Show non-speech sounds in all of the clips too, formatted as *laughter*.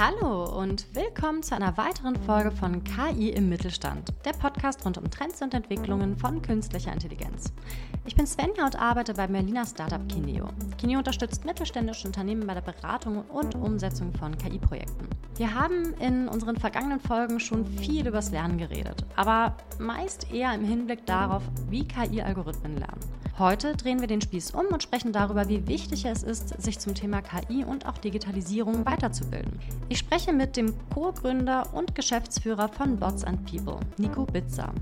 Hallo und willkommen zu einer weiteren Folge von KI im Mittelstand, der Podcast rund um Trends und Entwicklungen von künstlicher Intelligenz. Ich bin Svenja und arbeite bei Berliner Startup Kineo. Kineo unterstützt mittelständische Unternehmen bei der Beratung und Umsetzung von KI-Projekten. Wir haben in unseren vergangenen Folgen schon viel übers Lernen geredet, aber meist eher im Hinblick darauf, wie KI-Algorithmen lernen. Heute drehen wir den Spieß um und sprechen darüber, wie wichtig es ist, sich zum Thema KI und auch Digitalisierung weiterzubilden. Ich spreche mit dem Co-Gründer und Geschäftsführer von Bots and People, Nico Bitzer.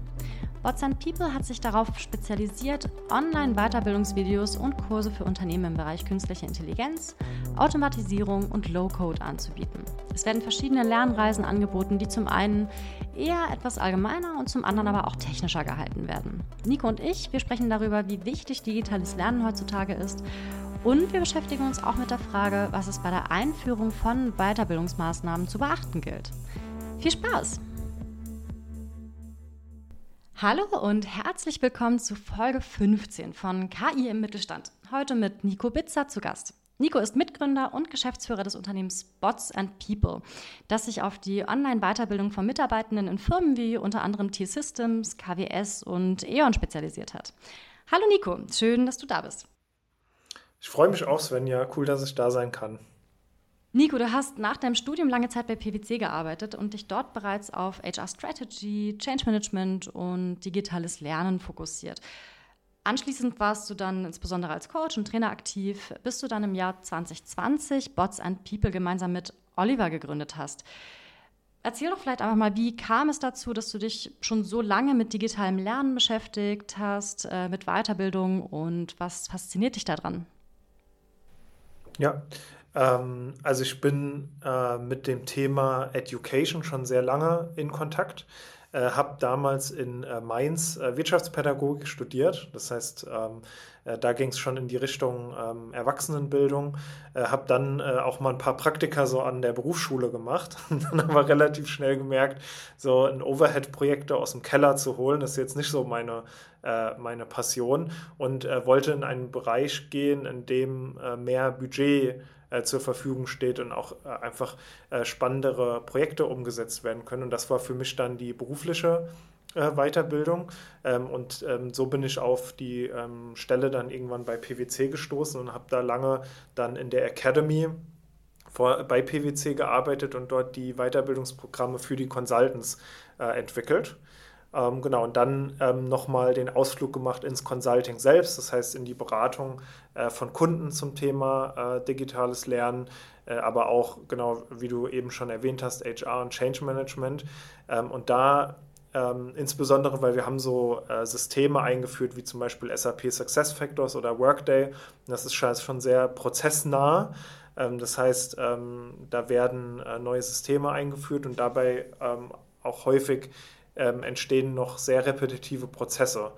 And People hat sich darauf spezialisiert, Online-Weiterbildungsvideos und Kurse für Unternehmen im Bereich künstliche Intelligenz, Automatisierung und Low-Code anzubieten. Es werden verschiedene Lernreisen angeboten, die zum einen eher etwas allgemeiner und zum anderen aber auch technischer gehalten werden. Nico und ich, wir sprechen darüber, wie wichtig digitales Lernen heutzutage ist und wir beschäftigen uns auch mit der Frage, was es bei der Einführung von Weiterbildungsmaßnahmen zu beachten gilt. Viel Spaß! Hallo und herzlich willkommen zu Folge 15 von KI im Mittelstand. Heute mit Nico Bitzer zu Gast. Nico ist Mitgründer und Geschäftsführer des Unternehmens Bots and People, das sich auf die Online-Weiterbildung von Mitarbeitenden in Firmen wie unter anderem T-Systems, KWS und E.ON spezialisiert hat. Hallo Nico, schön, dass du da bist. Ich freue mich auch, Svenja. Cool, dass ich da sein kann. Nico, du hast nach deinem Studium lange Zeit bei PwC gearbeitet und dich dort bereits auf HR Strategy, Change Management und digitales Lernen fokussiert. Anschließend warst du dann insbesondere als Coach und Trainer aktiv, bis du dann im Jahr 2020 Bots and People gemeinsam mit Oliver gegründet hast. Erzähl doch vielleicht einfach mal, wie kam es dazu, dass du dich schon so lange mit digitalem Lernen beschäftigt hast, äh, mit Weiterbildung und was fasziniert dich daran? Ja, ähm, also ich bin äh, mit dem Thema Education schon sehr lange in Kontakt. Äh, habe damals in äh, Mainz äh, Wirtschaftspädagogik studiert. Das heißt, ähm, äh, da ging es schon in die Richtung ähm, Erwachsenenbildung. Äh, habe dann auch mal ein paar Praktika so an der Berufsschule gemacht *laughs* und dann aber relativ schnell gemerkt, so ein Overhead-Projekte aus dem Keller zu holen, das ist jetzt nicht so meine, meine Passion und wollte in einen Bereich gehen, in dem mehr Budget äh, zur Verfügung steht und auch äh, einfach äh, spannendere Projekte umgesetzt werden können. Und das war für mich dann die berufliche äh, Weiterbildung. Ähm, und ähm, so bin ich auf die ähm, Stelle dann irgendwann bei PwC gestoßen und habe da lange dann in der Academy bei PwC gearbeitet und dort die Weiterbildungsprogramme für die Consultants äh, entwickelt. Ähm, genau, und dann ähm, nochmal den Ausflug gemacht ins Consulting selbst, das heißt in die Beratung äh, von Kunden zum Thema äh, digitales Lernen, äh, aber auch, genau wie du eben schon erwähnt hast, HR und Change Management. Ähm, und da ähm, insbesondere, weil wir haben so äh, Systeme eingeführt, wie zum Beispiel SAP Success Factors oder Workday. Das ist schon sehr prozessnah. Ähm, das heißt, ähm, da werden äh, neue Systeme eingeführt und dabei auch häufig ähm, entstehen noch sehr repetitive Prozesse.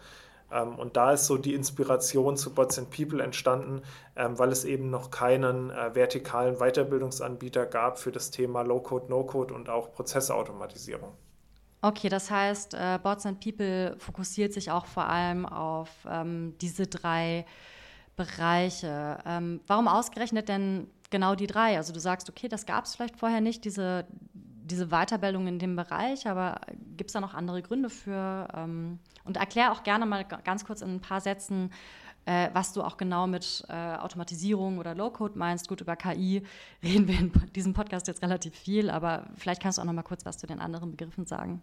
Ähm, und da ist so die Inspiration zu Bots and People entstanden, ähm, weil es eben noch keinen äh, vertikalen Weiterbildungsanbieter gab für das Thema Low-Code, No-Code und auch Prozessautomatisierung. Okay, das heißt, äh, Bots and People fokussiert sich auch vor allem auf ähm, diese drei Bereiche. Ähm, warum ausgerechnet denn genau die drei? Also du sagst, okay, das gab es vielleicht vorher nicht, diese diese Weiterbildung in dem Bereich, aber gibt es da noch andere Gründe für? Ähm, und erklär auch gerne mal ganz kurz in ein paar Sätzen, äh, was du auch genau mit äh, Automatisierung oder Low-Code meinst. Gut, über KI reden wir in diesem Podcast jetzt relativ viel, aber vielleicht kannst du auch noch mal kurz was zu den anderen Begriffen sagen.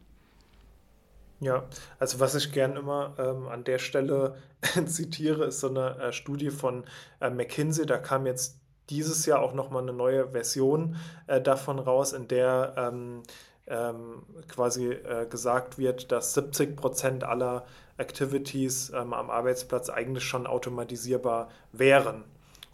Ja, also was ich gern immer ähm, an der Stelle *laughs* zitiere, ist so eine äh, Studie von äh, McKinsey. Da kam jetzt dieses Jahr auch nochmal eine neue Version äh, davon raus, in der ähm, ähm, quasi äh, gesagt wird, dass 70 Prozent aller Activities ähm, am Arbeitsplatz eigentlich schon automatisierbar wären.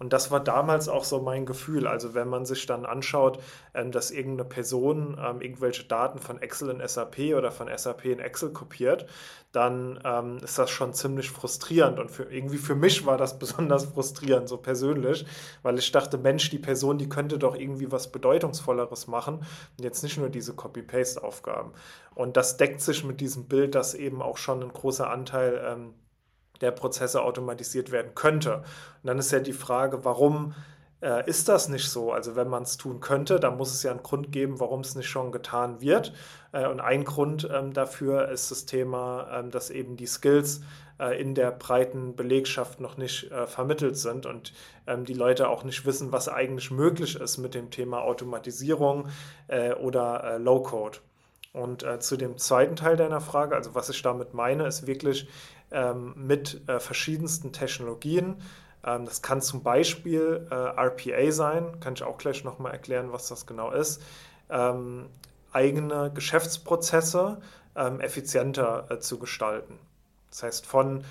Und das war damals auch so mein Gefühl. Also wenn man sich dann anschaut, ähm, dass irgendeine Person ähm, irgendwelche Daten von Excel in SAP oder von SAP in Excel kopiert, dann ähm, ist das schon ziemlich frustrierend. Und für, irgendwie für mich war das *laughs* besonders frustrierend, so persönlich, weil ich dachte, Mensch, die Person, die könnte doch irgendwie was Bedeutungsvolleres machen und jetzt nicht nur diese Copy-Paste-Aufgaben. Und das deckt sich mit diesem Bild, dass eben auch schon ein großer Anteil der Prozesse automatisiert werden könnte. Und dann ist ja die Frage, warum äh, ist das nicht so. Also wenn man es tun könnte, dann muss es ja einen Grund geben, warum es nicht schon getan wird. Äh, und ein Grund ähm, dafür ist das Thema, ähm, dass eben die Skills äh, in der breiten Belegschaft noch nicht äh, vermittelt sind und ähm, die Leute auch nicht wissen, was eigentlich möglich ist mit dem Thema Automatisierung äh, oder Low-Code. Und zu dem zweiten Teil deiner Frage, also was ich damit meine, ist wirklich ähm, mit verschiedensten Technologien, ähm, das kann zum Beispiel äh, RPA sein, kann ich auch gleich nochmal erklären, was das genau ist. Ähm, eigene Geschäftsprozesse effizienter äh, zu gestalten. Das heißt, von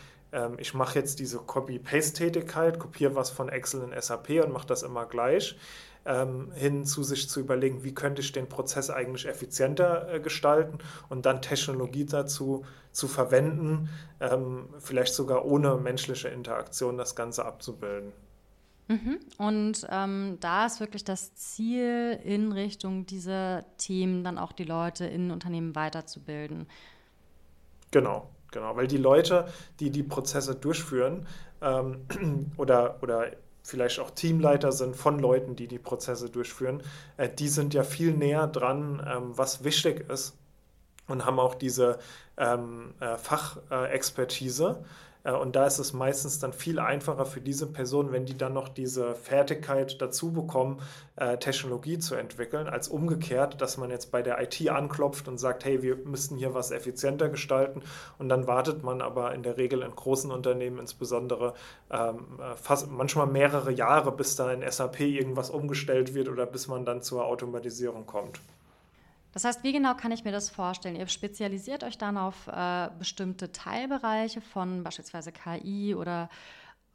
ich mache jetzt diese Copy-Paste-Tätigkeit, kopiere was von Excel in SAP und mache das immer gleich, ähm, hin zu sich zu überlegen, wie könnte ich den Prozess eigentlich effizienter äh, gestalten und dann Technologie dazu zu verwenden, ähm, vielleicht sogar ohne menschliche Interaktion das Ganze abzubilden. Mhm. Und ähm, da ist wirklich das Ziel, in Richtung dieser Themen dann auch die Leute in Unternehmen weiterzubilden. Genau, genau, weil die Leute, die die Prozesse durchführen ähm, *clears throat* oder, oder vielleicht auch Teamleiter sind von Leuten, die die Prozesse durchführen, äh, die sind ja viel näher dran, ähm, was wichtig ist und haben auch diese ähm, äh, Fachexpertise. Äh, und da ist es meistens dann viel einfacher für diese Person, wenn die dann noch diese Fertigkeit dazu bekommen, äh, Technologie zu entwickeln, als umgekehrt, dass man jetzt bei der IT anklopft und sagt, hey, wir müssten hier was effizienter gestalten. Und dann wartet man aber in der Regel in großen Unternehmen insbesondere ähm, äh, fast manchmal mehrere Jahre, bis da in SAP irgendwas umgestellt wird oder bis man dann zur Automatisierung kommt. Das heißt, wie genau kann ich mir das vorstellen? Ihr spezialisiert euch dann auf äh, bestimmte Teilbereiche von beispielsweise KI oder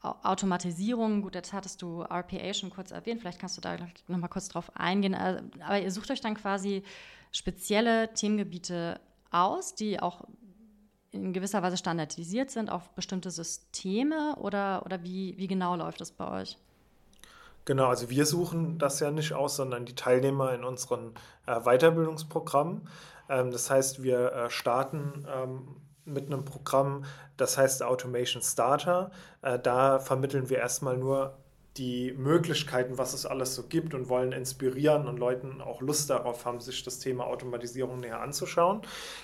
Automatisierung. Gut, jetzt hattest du RPA schon kurz erwähnt, vielleicht kannst du da noch mal kurz drauf eingehen. Äh, aber ihr sucht euch dann quasi spezielle Themengebiete aus, die auch in gewisser Weise standardisiert sind auf bestimmte Systeme oder, oder wie, wie genau läuft das bei euch? Genau, also wir suchen das ja nicht aus, sondern die Teilnehmer in unseren äh, Weiterbildungsprogrammen. Ähm, das heißt, wir äh, starten ähm, mit einem Programm, das heißt Automation Starter. Äh, da vermitteln wir erstmal nur die Möglichkeiten, was es alles so gibt und wollen inspirieren und Leuten auch Lust darauf haben, sich das Thema Automatisierung näher anzuschauen.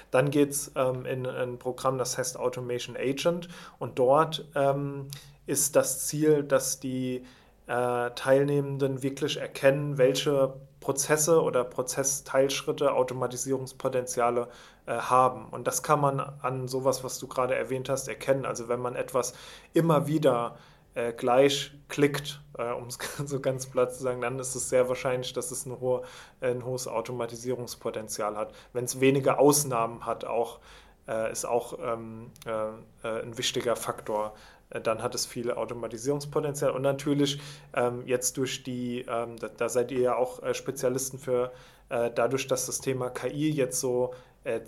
Dann geht es ähm, in, in, ein Programm, das heißt Automation Agent und dort ähm, ist das Ziel, dass die äh, Teilnehmenden wirklich erkennen, welche Prozesse oder Prozessteilschritte Automatisierungspotenziale äh, haben. Und das kann man an sowas, was du gerade erwähnt hast, erkennen. Also wenn man etwas immer wieder äh, gleich klickt, äh, um es *laughs* so ganz platt zu sagen, dann ist es sehr wahrscheinlich, dass es ein, hohe, ein hohes Automatisierungspotenzial hat. Wenn es wenige Ausnahmen hat, auch, äh, ist auch ähm, äh, ein wichtiger Faktor äh, dann hat es viel Automatisierungspotenzial. Und natürlich ähm, jetzt durch die, ähm, da, da, seid ihr ja auch äh, Spezialisten für, äh, dadurch, dass das Thema KI jetzt so, äh,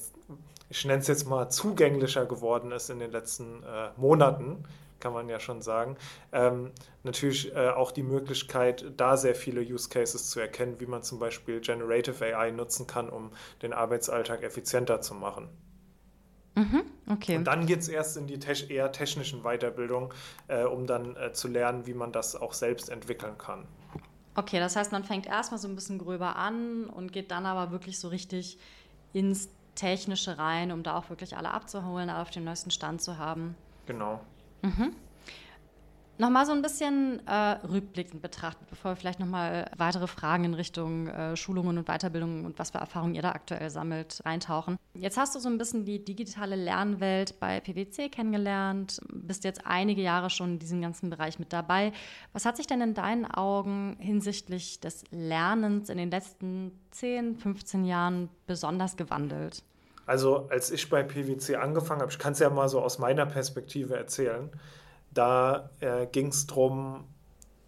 ich nenne es jetzt mal, zugänglicher geworden ist in den letzten äh, Monaten, kann man ja schon sagen, ähm, natürlich äh, auch die Möglichkeit, da sehr viele Use Cases zu erkennen, wie man zum Beispiel Generative AI nutzen kann, um den Arbeitsalltag effizienter zu machen. Mhm, okay. Und dann geht es erst in die te eher technischen Weiterbildung, äh, um dann äh, zu lernen, wie man das auch selbst entwickeln kann. Okay, das heißt, man fängt erstmal so ein bisschen gröber an und geht dann aber wirklich so richtig ins Technische rein, um da auch wirklich alle abzuholen, alle auf dem neuesten Stand zu haben. Genau. Mhm. Nochmal so ein bisschen äh, rückblickend betrachtet, bevor wir vielleicht nochmal weitere Fragen in Richtung äh, Schulungen und Weiterbildungen und was für Erfahrungen ihr da aktuell sammelt, reintauchen. Jetzt hast du so ein bisschen die digitale Lernwelt bei PwC kennengelernt, bist jetzt einige Jahre schon in diesem ganzen Bereich mit dabei. Was hat sich denn in deinen Augen hinsichtlich des Lernens in den letzten 10, 15 Jahren besonders gewandelt? Also als ich bei PwC angefangen habe, ich kann es ja mal so aus meiner Perspektive erzählen, da äh, ging es darum,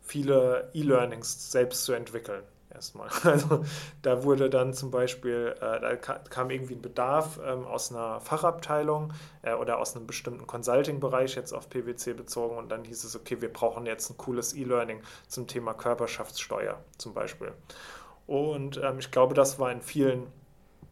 viele E-Learnings selbst zu entwickeln. Erstmal. *laughs* Also da wurde dann zum Beispiel, äh, da kam irgendwie ein Bedarf ähm, aus einer Fachabteilung äh, oder aus einem bestimmten Consulting-Bereich jetzt auf PwC bezogen und dann hieß es, okay, wir brauchen jetzt ein cooles E-Learning zum Thema Körperschaftssteuer zum Beispiel. Und ähm, ich glaube, das war in vielen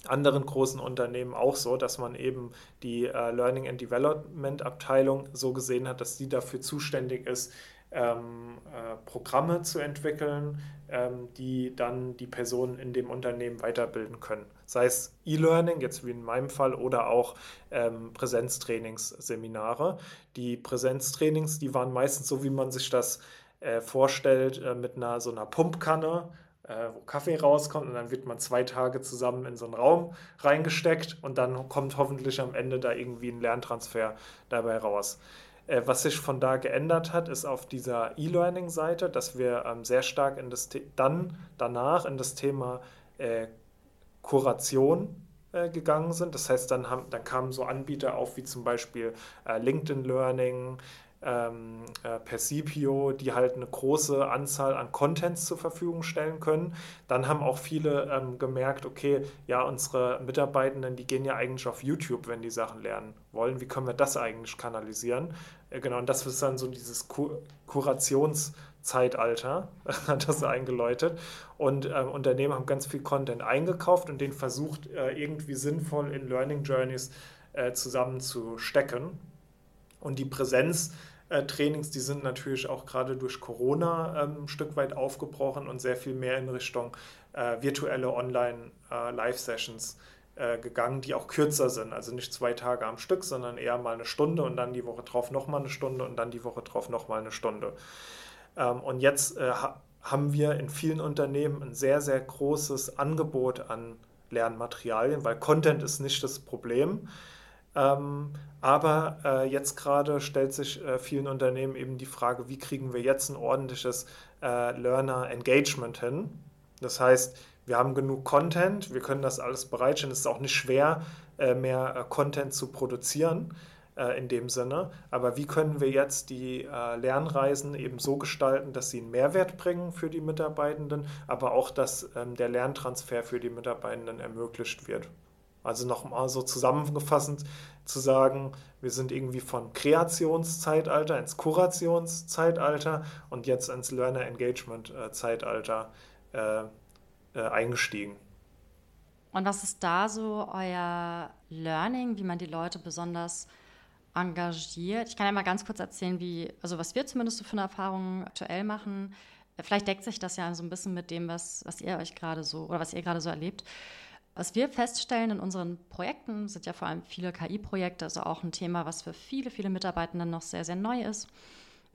anderen großen Unternehmen auch so, dass man eben die äh, Learning and Development Abteilung so gesehen hat, dass sie dafür zuständig ist, ähm, äh, Programme zu entwickeln, ähm, die dann die Personen in dem Unternehmen weiterbilden können. Sei es E-Learning, jetzt wie in meinem Fall, oder auch ähm, Präsenztrainingsseminare. Die Präsenztrainings, die waren meistens so, wie man sich das äh, vorstellt, äh, mit einer so einer Pumpkanne, wo Kaffee rauskommt und dann wird man zwei Tage zusammen in so einen Raum reingesteckt und dann kommt hoffentlich am Ende da irgendwie ein Lerntransfer dabei raus. Äh, was sich von da geändert hat, ist auf dieser E-Learning-Seite, dass wir ähm, sehr stark in das dann danach in das Thema äh, Kuration äh, gegangen sind. Das heißt, dann, haben, dann kamen so Anbieter auf wie zum Beispiel äh, LinkedIn Learning, ähm, äh, Percipio, die halt eine große Anzahl an Contents zur Verfügung stellen können. Dann haben auch viele ähm, gemerkt, okay, ja, unsere Mitarbeitenden, die gehen ja eigentlich auf YouTube, wenn die Sachen lernen wollen. Wie können wir das eigentlich kanalisieren? Äh, genau, und das ist dann so dieses Kur Kurationszeitalter, *laughs* hat das eingeläutet. Und äh, Unternehmen haben ganz viel Content eingekauft und den versucht, äh, irgendwie sinnvoll in Learning Journeys äh, zusammenzustecken. Und die Präsenz äh, Trainings, die sind natürlich auch gerade durch Corona ähm, ein Stück weit aufgebrochen und sehr viel mehr in Richtung äh, virtuelle Online-Live-Sessions äh, gegangen, die auch kürzer sind. Also nicht zwei Tage am Stück, sondern eher mal eine Stunde und dann die Woche drauf nochmal eine Stunde und dann die Woche drauf nochmal eine Stunde. Ähm, und jetzt ha haben wir in vielen Unternehmen ein sehr, sehr großes Angebot an Lernmaterialien, weil Content ist nicht das Problem. Ähm, aber äh, jetzt gerade stellt sich äh, vielen Unternehmen eben die Frage, wie kriegen wir jetzt ein ordentliches äh, Learner Engagement hin? Das heißt, wir haben genug Content, wir können das alles bereitstellen. Es ist auch nicht schwer, äh, mehr äh, Content zu produzieren äh, in dem Sinne. Aber wie können wir jetzt die Lernreisen eben so gestalten, dass sie einen Mehrwert bringen für die Mitarbeitenden, aber auch, dass ähm, der Lerntransfer für die Mitarbeitenden ermöglicht wird? Also nochmal so zusammenfassend zu sagen, wir sind irgendwie von Kreationszeitalter ins Kurationszeitalter und jetzt ins Learner Engagement Zeitalter äh, äh, eingestiegen. Und was ist da so euer Learning, wie man die Leute besonders engagiert? Ich kann ja mal ganz kurz erzählen, wie, also was wir zumindest so für eine Erfahrung aktuell machen. Vielleicht deckt sich das ja so ein bisschen mit dem, was, was ihr euch gerade so oder was ihr gerade so erlebt. Was wir feststellen in unseren Projekten, sind ja vor allem viele KI-Projekte, also auch ein Thema, was für viele, viele Mitarbeitenden noch sehr, sehr neu ist.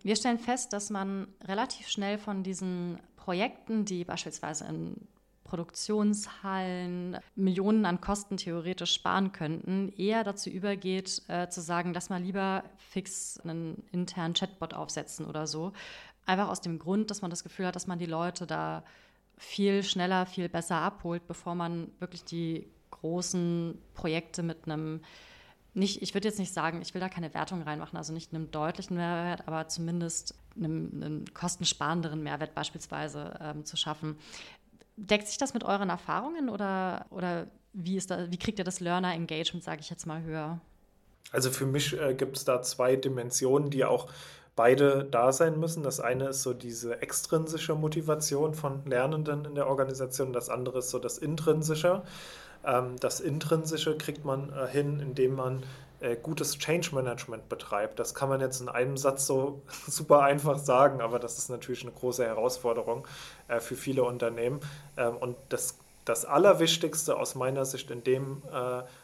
Wir stellen fest, dass man relativ schnell von diesen Projekten, die beispielsweise in Produktionshallen Millionen an Kosten theoretisch sparen könnten, eher dazu übergeht, äh, zu sagen, lass mal lieber fix einen internen Chatbot aufsetzen oder so. Einfach aus dem Grund, dass man das Gefühl hat, dass man die Leute da viel schneller, viel besser abholt, bevor man wirklich die großen Projekte mit einem nicht, ich würde jetzt nicht sagen, ich will da keine Wertung reinmachen, also nicht einem deutlichen Mehrwert, aber zumindest einem, einem kostensparenderen Mehrwert beispielsweise ähm, zu schaffen. Deckt sich das mit euren Erfahrungen oder, oder wie, ist da, wie kriegt ihr das Learner Engagement, sage ich jetzt mal, höher? Also für mich äh, gibt es da zwei Dimensionen, die auch beide da sein müssen. Das eine ist so diese extrinsische Motivation von Lernenden in der Organisation, das andere ist so das intrinsische. Ähm, das intrinsische kriegt man äh, hin, indem man äh, gutes Change Management betreibt. Das kann man jetzt in einem Satz so *laughs* super einfach sagen, aber das ist natürlich eine große Herausforderung äh, für viele Unternehmen. Ähm, und das, das Allerwichtigste aus meiner Sicht in dem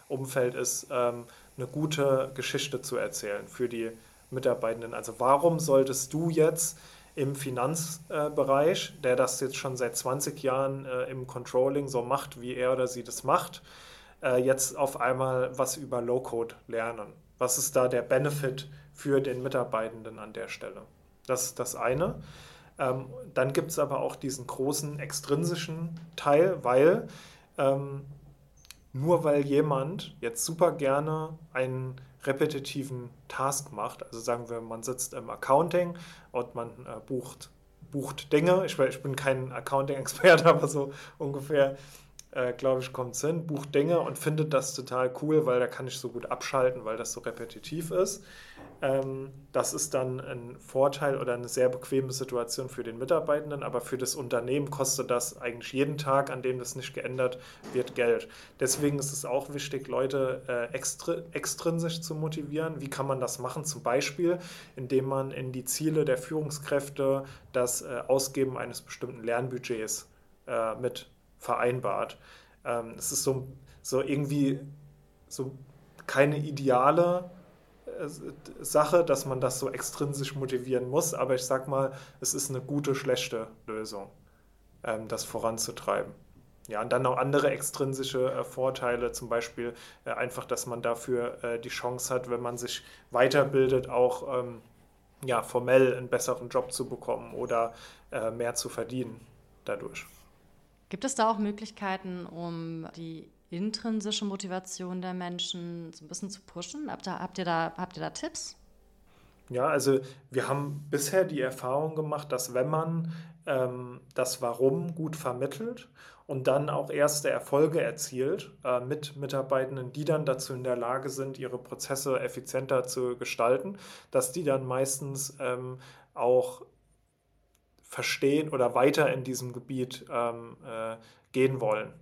Umfeld ist, ähm, eine gute Geschichte zu erzählen für die Mitarbeitenden. Also warum solltest du jetzt im Finanzbereich, der das jetzt schon seit 20 Jahren äh, im Controlling so macht, wie er oder sie das macht, äh, jetzt auf einmal was über Low-Code lernen? Was ist da der Benefit für den Mitarbeitenden an der Stelle? Das ist das eine. Ähm, dann gibt es aber auch diesen großen extrinsischen Teil, weil ähm, nur weil jemand jetzt super gerne einen repetitiven Task macht. Also sagen wir, man sitzt im Accounting und man äh, bucht, bucht Dinge. Ich, ich bin kein Accounting-Experte, *laughs* aber so ungefähr. Äh, glaube ich, kommt hin, bucht Dinge und findet das total cool, weil da kann ich so gut abschalten, weil das so repetitiv ist. Ähm, das ist dann ein Vorteil oder eine sehr bequeme Situation für den Mitarbeitenden, aber für das Unternehmen kostet das eigentlich jeden Tag, an dem das nicht geändert wird, Geld. Deswegen ist es auch wichtig, Leute äh, extri extrinsisch zu motivieren. Wie kann man das machen? Zum Beispiel, indem man in die Ziele der Führungskräfte das äh, Ausgeben eines bestimmten Lernbudgets äh, mit vereinbart. Ähm, es ist so, so irgendwie so keine ideale äh, Sache, dass man das so extrinsisch motivieren muss, aber ich sag mal, es ist eine gute, schlechte Lösung, ähm, das voranzutreiben. Ja, und dann noch andere extrinsische äh, Vorteile, zum Beispiel äh, einfach, dass man dafür äh, die Chance hat, wenn man sich weiterbildet, auch ähm, ja, formell einen besseren Job zu bekommen oder äh, mehr zu verdienen dadurch. Gibt es da auch Möglichkeiten, um die intrinsische Motivation der Menschen so ein bisschen zu pushen? Habt ihr, habt ihr, da, habt ihr da Tipps? Ja, also wir haben bisher die Erfahrung gemacht, dass wenn man ähm, das Warum gut vermittelt und dann auch erste Erfolge erzielt äh, mit Mitarbeitenden, die dann dazu in der Lage sind, ihre Prozesse effizienter zu gestalten, dass die dann meistens ähm, auch verstehen oder weiter in diesem Gebiet ähm, äh, gehen wollen.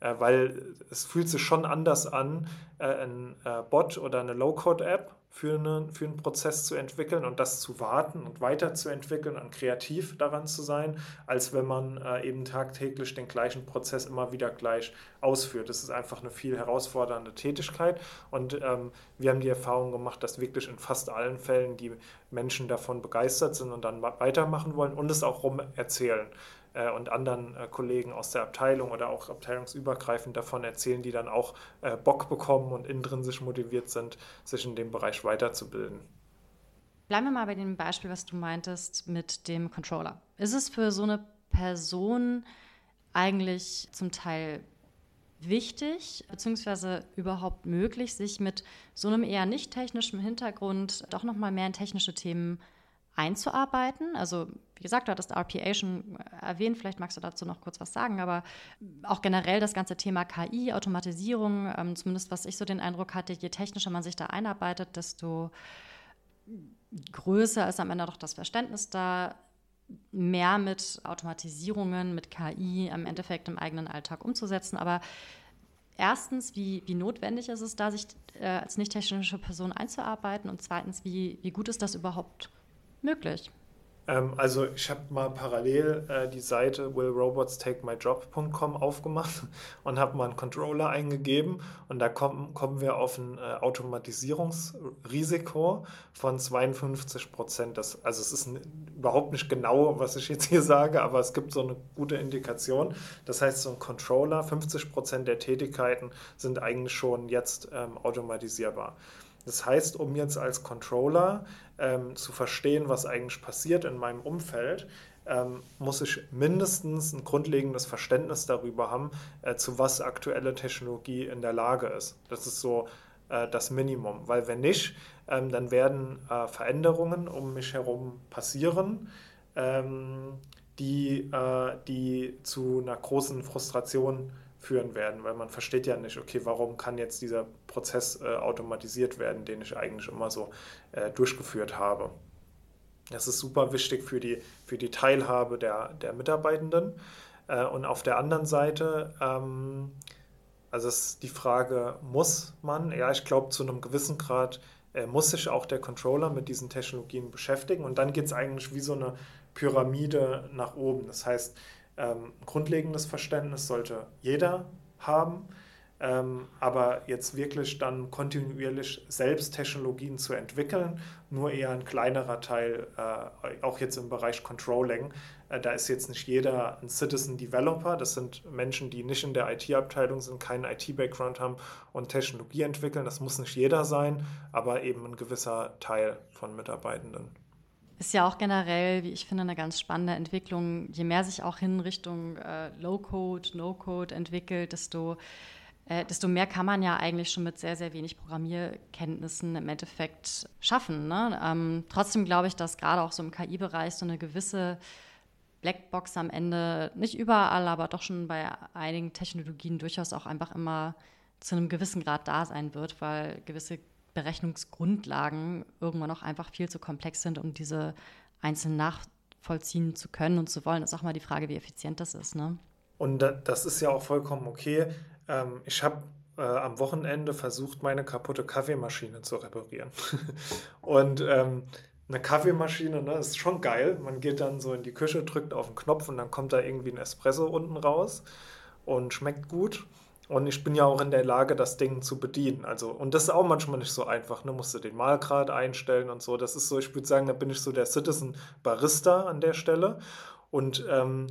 Äh, weil es fühlt sich schon anders an, äh, ein äh, Bot oder eine Low-Code-App für, eine, für einen Prozess zu entwickeln und das zu warten und weiterzuentwickeln und kreativ daran zu sein, als wenn man äh, eben tagtäglich den gleichen Prozess immer wieder gleich ausführt. Das ist einfach eine viel herausfordernde Tätigkeit und ähm, wir haben die Erfahrung gemacht, dass wirklich in fast allen Fällen die Menschen davon begeistert sind und dann weitermachen wollen und es auch rum erzählen. Äh, und anderen äh, Kollegen aus der Abteilung oder auch abteilungsübergreifend davon erzählen, die dann auch äh, Bock bekommen und intrinsisch motiviert sind, sich in dem Bereich weiterzubilden. Bleiben wir mal bei dem Beispiel, was du meintest mit dem Controller. Ist es für so eine Person eigentlich zum Teil wichtig bzw. überhaupt möglich, sich mit so einem eher nicht technischen Hintergrund doch noch mal mehr in technische Themen einzuarbeiten. Also wie gesagt, du hattest RPA schon erwähnt, vielleicht magst du dazu noch kurz was sagen, aber auch generell das ganze Thema KI, Automatisierung, ähm, zumindest was ich so den Eindruck hatte, je technischer man sich da einarbeitet, desto größer ist am Ende doch das Verständnis da, mehr mit Automatisierungen, mit KI im Endeffekt im eigenen Alltag umzusetzen. Aber erstens, wie, wie notwendig ist es da, sich äh, als nicht technische Person einzuarbeiten? Und zweitens, wie, wie gut ist das überhaupt möglich? Ähm, also ich habe mal parallel äh, die Seite willrobotstakemyjob.com aufgemacht *laughs* und habe mal einen Controller eingegeben und da kommen, kommen wir auf ein äh, Automatisierungsrisiko von 52 Prozent. Also es ist überhaupt nicht genau, was ich jetzt hier sage, aber es gibt so eine gute Indikation. Das heißt, so ein Controller, 50 Prozent der Tätigkeiten sind eigentlich schon jetzt ähm, automatisierbar. Das heißt, um jetzt als Controller ähm, zu verstehen, was eigentlich passiert in meinem Umfeld, ähm, muss ich mindestens ein grundlegendes Verständnis darüber haben, äh, zu was aktuelle Technologie in der Lage ist. Das ist so äh, das Minimum, weil wenn nicht, ähm, dann werden äh, Veränderungen um mich herum passieren, ähm, die, äh, die zu einer großen Frustration führen werden, weil man versteht ja nicht, okay, warum kann jetzt dieser Prozess äh, automatisiert werden, den ich eigentlich immer so äh, durchgeführt habe. Das ist super wichtig für die, für die Teilhabe der, der Mitarbeitenden. Äh, und auf der anderen Seite, ähm, also ist die Frage, muss man? Ja, ich glaube, zu einem gewissen Grad äh, muss sich auch der Controller mit diesen Technologien beschäftigen. Und dann geht es eigentlich wie so eine Pyramide nach oben. Das heißt, ähm, grundlegendes Verständnis sollte jeder haben, ähm, aber jetzt wirklich dann kontinuierlich selbst Technologien zu entwickeln, nur eher ein kleinerer Teil, äh, auch jetzt im Bereich Controlling. Äh, da ist jetzt nicht jeder ein Citizen Developer, das sind Menschen, die nicht in der IT-Abteilung sind, keinen IT-Background haben und Technologie entwickeln. Das muss nicht jeder sein, aber eben ein gewisser Teil von Mitarbeitenden. Ist ja auch generell, wie ich finde, eine ganz spannende Entwicklung. Je mehr sich auch hin Richtung äh, Low-Code, No-Code entwickelt, desto, äh, desto mehr kann man ja eigentlich schon mit sehr, sehr wenig Programmierkenntnissen im Endeffekt schaffen. Ne? Ähm, trotzdem glaube ich, dass gerade auch so im KI-Bereich so eine gewisse Blackbox am Ende nicht überall, aber doch schon bei einigen Technologien durchaus auch einfach immer zu einem gewissen Grad da sein wird, weil gewisse Berechnungsgrundlagen irgendwann auch einfach viel zu komplex sind, um diese einzeln nachvollziehen zu können und zu wollen. Das ist auch mal die Frage, wie effizient das ist. Ne? Und das ist ja auch vollkommen okay. Ähm, ich habe äh, am Wochenende versucht, meine kaputte Kaffeemaschine zu reparieren. *laughs* und ähm, eine Kaffeemaschine, ne, ist schon geil. Man geht dann so in die Küche, drückt auf den Knopf und dann kommt da irgendwie ein Espresso unten raus und schmeckt gut. Und ich bin ja auch in der Lage, das Ding zu bedienen. Also, und das ist auch manchmal nicht so einfach. Ne? Musst du den Mahlgrad einstellen und so. Das ist so, ich würde sagen, da bin ich so der Citizen Barista an der Stelle. Und ähm,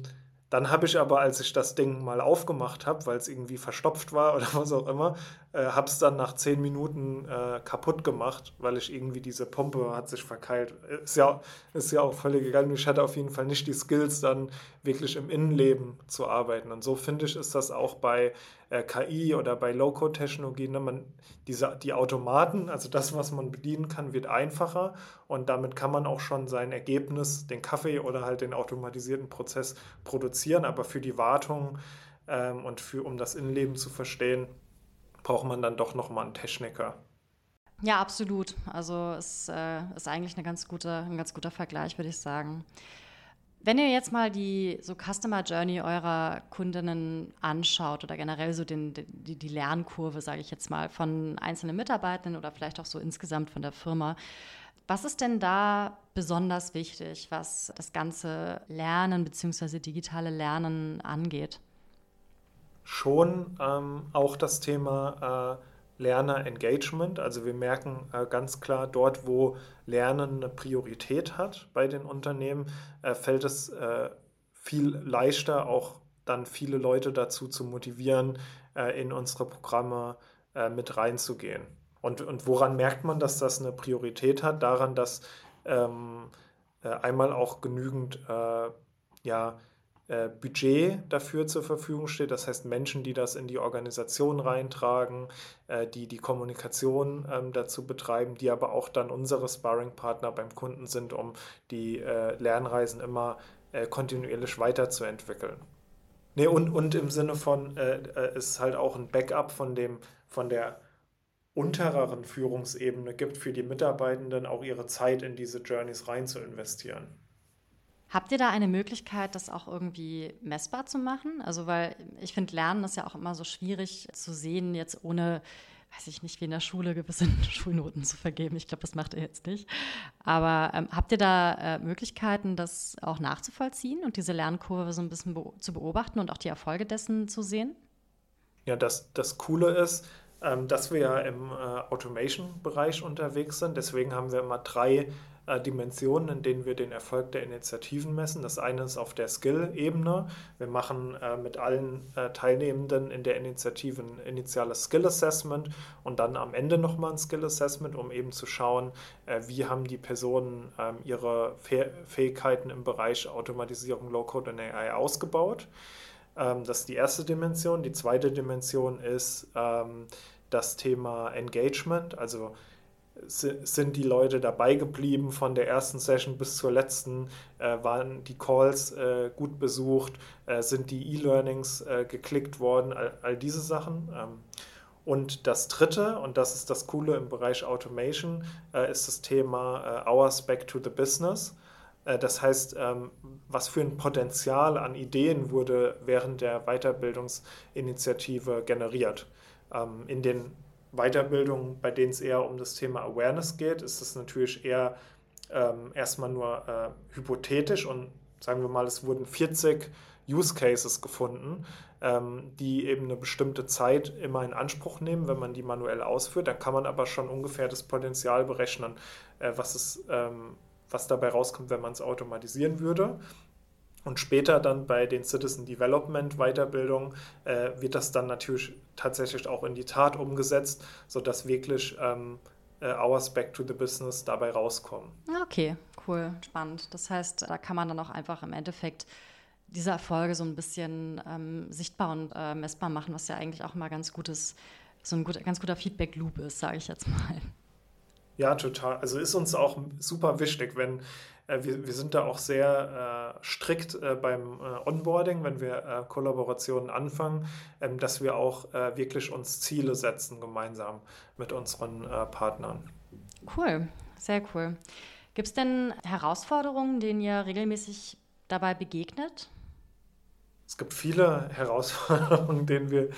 dann habe ich aber, als ich das Ding mal aufgemacht habe, weil es irgendwie verstopft war *laughs* oder was auch immer, äh, habe es dann nach zehn Minuten äh, kaputt gemacht, weil ich irgendwie diese Pumpe hat sich verkeilt. Ist ja, ist ja auch völlig egal. Ich hatte auf jeden Fall nicht die Skills, dann wirklich im Innenleben zu arbeiten. Und so finde ich, ist das auch bei äh, KI oder bei Low-Code-Technologien. Ne? diese, die Automaten, also das, was man bedienen kann, wird einfacher und damit kann man auch schon sein Ergebnis, den Kaffee oder halt den automatisierten Prozess produzieren. Aber für die Wartung ähm, und für, um das Innenleben zu verstehen, braucht man dann doch nochmal einen Techniker. Ja, absolut. Also es äh, ist eigentlich eine ganz gute, ein ganz guter Vergleich, würde ich sagen. Wenn ihr jetzt mal die so Customer Journey eurer Kundinnen anschaut oder generell so den, die, die Lernkurve, sage ich jetzt mal, von einzelnen Mitarbeitenden oder vielleicht auch so insgesamt von der Firma, was ist denn da besonders wichtig, was das ganze Lernen bzw. digitale Lernen angeht? Schon ähm, auch das Thema äh, Lerner-Engagement. Also wir merken äh, ganz klar, dort, wo Lernen eine Priorität hat bei den Unternehmen, äh, fällt es äh, viel leichter, auch dann viele Leute dazu zu motivieren, äh, in unsere Programme äh, mit reinzugehen. Und, und woran merkt man, dass das eine Priorität hat? Daran, dass ähm, äh, einmal auch genügend ja, äh, Budget dafür zur Verfügung steht. Das heißt Menschen, die das in die Organisation reintragen, äh, die die Kommunikation ähm, dazu betreiben, die aber auch dann unsere Sparring-Partner beim Kunden sind, um die äh, Lernreisen immer kontinuierlich weiterzuentwickeln. Nee, und, und im Sinne von, ist halt auch ein Backup von dem, von der untereren Führungsebene gibt für die Mitarbeitenden auch ihre Zeit in diese Journeys rein zu investieren. Habt ihr da eine Möglichkeit, das auch irgendwie messbar zu machen? Also, weil ich finde, Lernen ist ja auch immer so schwierig zu sehen, jetzt ohne, weiß ich nicht, wie in der Schule gewisse *laughs* Schulnoten zu vergeben. Ich glaube, das macht ihr jetzt nicht. Aber ähm, habt ihr da äh, Möglichkeiten, das auch nachzuvollziehen und diese Lernkurve so ein bisschen be zu beobachten und auch die Erfolge dessen zu sehen? Ja, das, das Coole ist, ähm, dass wir ja im äh, Automation-Bereich unterwegs sind. Deswegen haben wir immer drei Dimensionen, in denen wir den Erfolg der Initiativen messen. Das eine ist auf der Skill-Ebene. Wir machen äh, mit allen äh, Teilnehmenden in der Initiative ein initiales Skill-Assessment und dann am Ende nochmal ein Skill-Assessment, um eben zu schauen, äh, wie haben die Personen ähm, ihre Fäh Fähigkeiten im Bereich Automatisierung, Low-Code und AI ausgebaut. Ähm, das ist die erste Dimension. Die zweite Dimension ist ähm, das Thema Engagement, also sind die Leute dabei geblieben von der ersten Session bis zur letzten? Äh, waren die Calls äh, gut besucht? Äh, sind die E-Learnings äh, geklickt worden? All, all diese Sachen. Ähm, und das dritte, und das ist das Coole im Bereich Automation, äh, ist das Thema äh, Hours Back to the Business. das heißt, ähm, was für ein Potenzial an Ideen wurde während der Weiterbildungsinitiative generiert? Ähm, in den Weiterbildungen, bei denen es eher um das Thema Awareness geht, ist es natürlich eher ähm, erstmal nur äh, hypothetisch und sagen wir mal, es wurden 40 Use Cases gefunden, ähm, die eben eine bestimmte Zeit immer in Anspruch nehmen, wenn man die manuell ausführt. Dann kann man aber schon ungefähr das Potenzial berechnen, äh, was, es, ähm, was dabei rauskommt, wenn man es automatisieren würde. Und später dann bei den Citizen Development Weiterbildungen äh, wird das dann natürlich tatsächlich auch in die Tat umgesetzt, sodass wirklich ähm, äh, Hours Back to the Business dabei rauskommen. Okay, cool, spannend. Das heißt, da kann man dann auch einfach im Endeffekt diese Erfolge so ein bisschen ähm, sichtbar und äh, messbar machen, was ja eigentlich auch mal ganz gutes, so ein gut, ganz guter Feedback-Loop ist, sage ich jetzt mal. Ja, total. Also ist uns auch super wichtig, wenn wir, wir sind da auch sehr äh, strikt äh, beim äh, Onboarding, wenn wir äh, Kollaborationen anfangen, ähm, dass wir auch äh, wirklich uns Ziele setzen gemeinsam mit unseren Partnern. Cool, sehr cool. Gibt es denn Herausforderungen, denen ihr regelmäßig dabei begegnet? Es gibt viele Herausforderungen, *laughs* denen wir,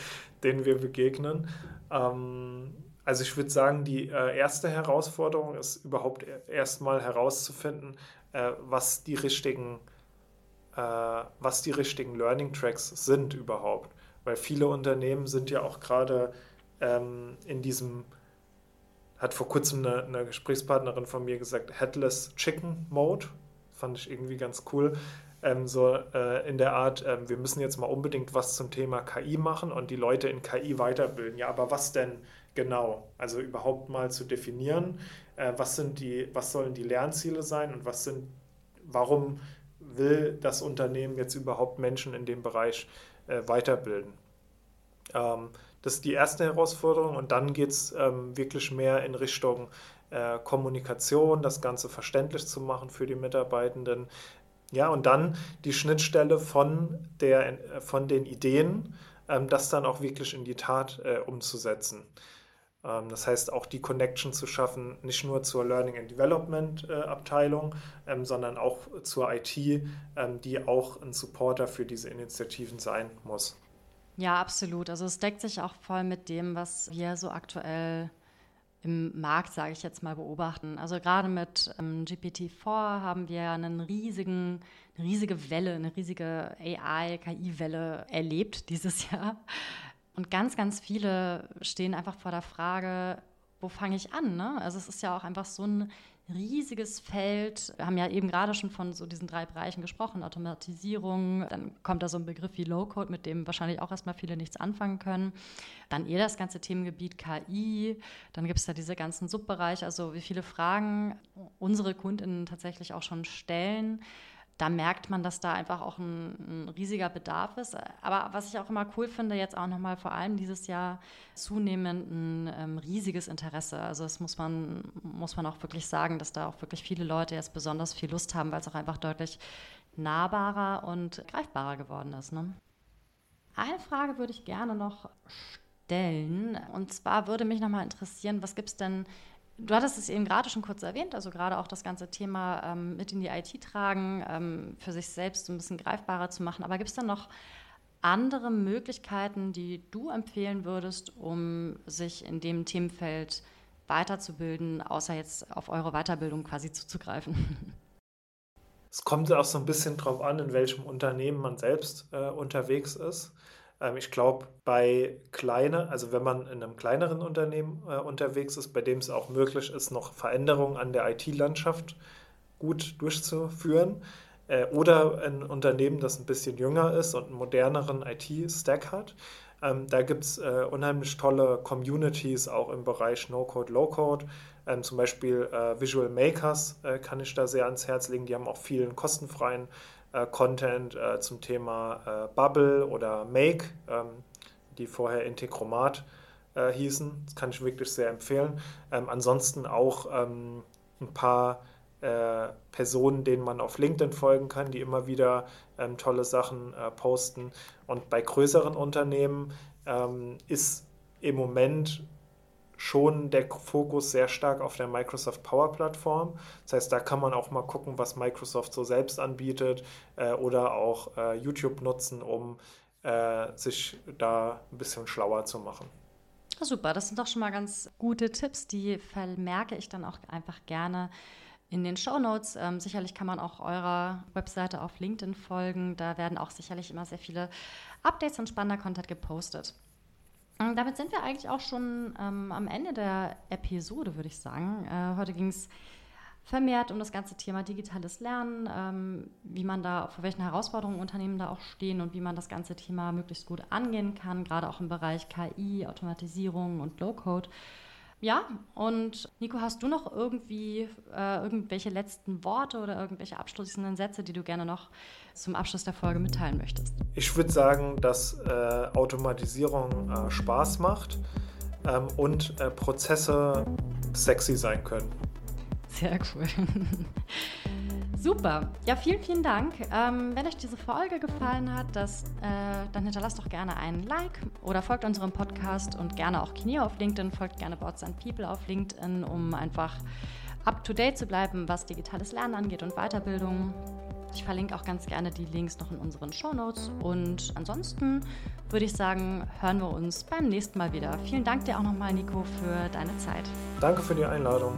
denen wir begegnen. Ähm, also ich würde sagen, die äh, erste Herausforderung ist überhaupt erstmal herauszufinden, äh, was die richtigen, äh, was die richtigen Learning Tracks sind überhaupt. Weil viele Unternehmen sind ja auch gerade ähm, in diesem, hat vor kurzem eine, eine, Gesprächspartnerin von mir gesagt, Headless Chicken Mode. Fand ich irgendwie ganz cool. Ähm, so äh, in der Art, ähm, wir müssen jetzt mal unbedingt was zum Thema KI machen und die Leute in KI weiterbilden. Ja, aber was denn Genau, also überhaupt mal zu definieren, äh, was sind die, was sollen die Lernziele sein und was sind, warum will das Unternehmen jetzt überhaupt Menschen in dem Bereich äh, weiterbilden. Ähm, das ist die erste Herausforderung und dann geht es ähm, wirklich mehr in Richtung äh, Kommunikation, das Ganze verständlich zu machen für die Mitarbeitenden. Ja, und dann die Schnittstelle von, der, von den Ideen, ähm, das dann auch wirklich in die Tat äh, umzusetzen. Ähm, das heißt, auch die Connection zu schaffen, nicht nur zur Learning and Development äh, Abteilung, ähm, sondern auch zur IT, ähm, die auch ein Supporter für diese Initiativen sein muss. Ja, absolut. Also es deckt sich auch voll mit dem, was wir so aktuell im Markt, sage ich jetzt mal, beobachten. Also gerade mit ähm, GPT-4 haben wir einen riesigen, eine riesige Welle, eine riesige AI-KI-Welle erlebt dieses *laughs* Jahr. Und ganz, ganz viele stehen einfach vor der Frage, wo fange ich an? Ne? Also es ist ja auch einfach so ein riesiges Feld. Wir haben ja eben gerade schon von so diesen drei Bereichen gesprochen, Automatisierung, dann kommt da so ein Begriff wie Low-Code, mit dem wahrscheinlich auch erstmal viele nichts anfangen können. Dann eher das ganze Themengebiet KI, dann gibt es da diese ganzen Subbereiche, also wie viele Fragen unsere Kundinnen tatsächlich auch schon stellen da merkt man, dass da einfach auch ein, ein, riesiger Bedarf ist. Aber was ich auch immer cool finde, jetzt auch nochmal vor allem dieses Jahr zunehmend ein ähm, riesiges Interesse. Also das muss man, muss man auch wirklich sagen, dass da auch wirklich viele Leute jetzt besonders viel Lust haben, weil es auch einfach deutlich nahbarer und greifbarer geworden ist. Ne? Eine Frage würde ich gerne noch stellen. Und zwar würde mich nochmal interessieren, was gibt es denn Du hattest es eben gerade schon kurz erwähnt, also gerade auch das ganze Thema ähm, mit in die IT tragen, ähm, für sich selbst ein bisschen greifbarer zu machen. Aber gibt es dann noch andere Möglichkeiten, die du empfehlen würdest, um sich in dem Themenfeld weiterzubilden, außer jetzt auf eure Weiterbildung quasi zuzugreifen? Es kommt auch so ein bisschen drauf an, in welchem Unternehmen man selbst äh, unterwegs ist. Ähm, ich glaube, bei kleiner, also wenn man in einem kleineren Unternehmen äh, unterwegs ist, bei dem es auch möglich ist, noch Veränderungen an der IT-Landschaft gut durchzuführen, äh, oder ein Unternehmen, das ein bisschen jünger ist und einen moderneren IT-Stack hat, ähm, da gibt es äh, unheimlich tolle Communities auch im Bereich No-Code, Low-Code. Ähm, zum Beispiel äh, Visual Makers äh, kann ich da sehr ans Herz legen. Die haben auch vielen kostenfreien Content äh, zum Thema äh, Bubble oder Make, ähm, die vorher Integromat äh, hießen. Das kann ich wirklich sehr empfehlen. Ähm, ansonsten auch ähm, ein paar äh, Personen, denen man auf LinkedIn folgen kann, die immer wieder ähm, tolle Sachen äh, posten. Und bei größeren Unternehmen ähm, ist im Moment schon der Fokus sehr stark auf der Microsoft Power Plattform. Das heißt, da kann man auch mal gucken, was Microsoft so selbst anbietet äh, oder auch äh, YouTube nutzen, um äh, sich da ein bisschen schlauer zu machen. super, das sind doch schon mal ganz gute Tipps, die vermerke ich dann auch einfach gerne in den Show Notes. Ähm, sicherlich kann man auch eurer Webseite auf LinkedIn folgen. Da werden auch sicherlich immer sehr viele Updates und spannender Content gepostet. Ähm, damit sind wir eigentlich auch schon ähm, am Ende der Episode, würde ich sagen. Äh, heute ging es vermehrt um das ganze Thema digitales Lernen, ähm, wie man da, vor welchen Herausforderungen Unternehmen da auch stehen und wie man das ganze Thema möglichst gut angehen kann, gerade auch im Bereich KI, Automatisierung und Low-Code. Ja, und Nico, hast du noch irgendwie äh, irgendwelche letzten Worte oder irgendwelche abschließenden Sätze, die du gerne noch zum Abschluss der Folge mitteilen möchtest? Ich würde sagen, dass äh, Automatisierung äh, Spaß macht ähm, und äh, Prozesse sexy sein können. Sehr cool. *laughs* Super. Ja, vielen, vielen Dank. Ähm, wenn euch diese Folge gefallen hat, das, äh, dann hinterlasst doch gerne einen Like oder folgt unserem Podcast und gerne auch Kineo auf LinkedIn, folgt gerne Boards and People auf LinkedIn, um einfach up-to-date zu bleiben, was digitales Lernen angeht und Weiterbildung. Ich verlinke auch ganz gerne die Links noch in unseren Show Notes. Und ansonsten würde ich sagen, hören wir uns beim nächsten Mal wieder. Vielen Dank dir auch nochmal, Nico, für deine Zeit. Danke für die Einladung.